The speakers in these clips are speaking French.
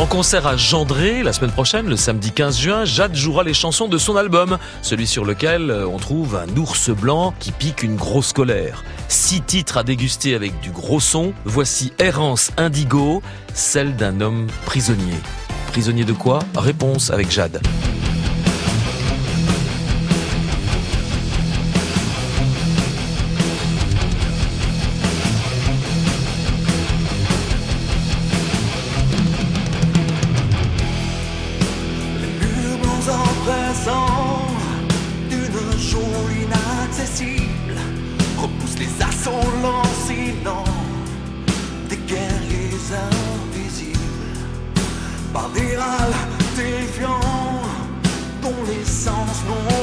En concert à Gendré la semaine prochaine, le samedi 15 juin, Jade jouera les chansons de son album, celui sur lequel euh, on trouve un ours blanc qui pique une grosse colère. Six titres à déguster avec du gros son. Voici Errance Indigo, celle d'un homme prisonnier. Prisonnier de quoi? Réponse avec Jade. the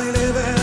I live in.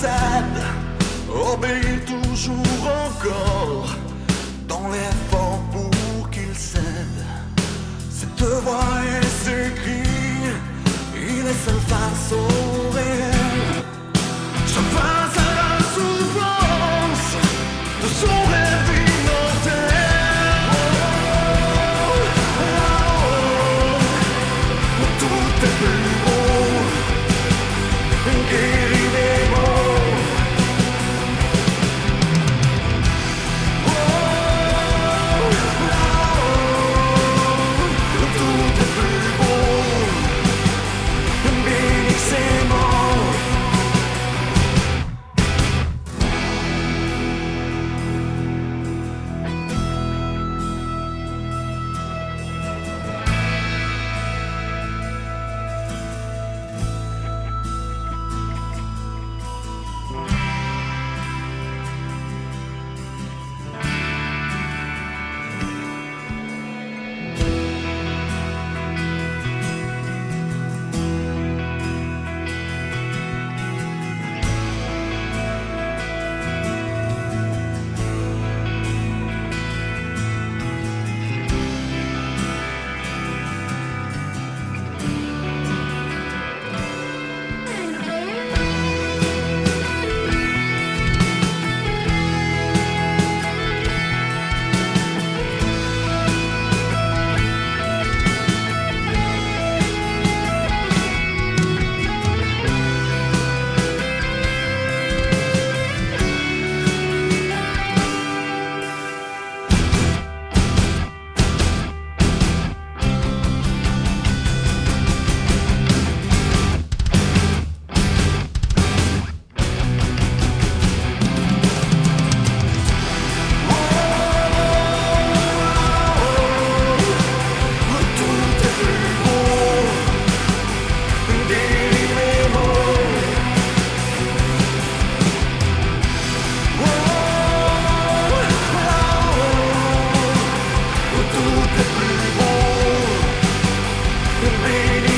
façade obéit toujours encore dans l'effort pour qu'il cède. Cette voix et ses cris, il est seul face au réel. Je passe à la souffrance de son rêve. Oh, tout est plus beau, guéri believe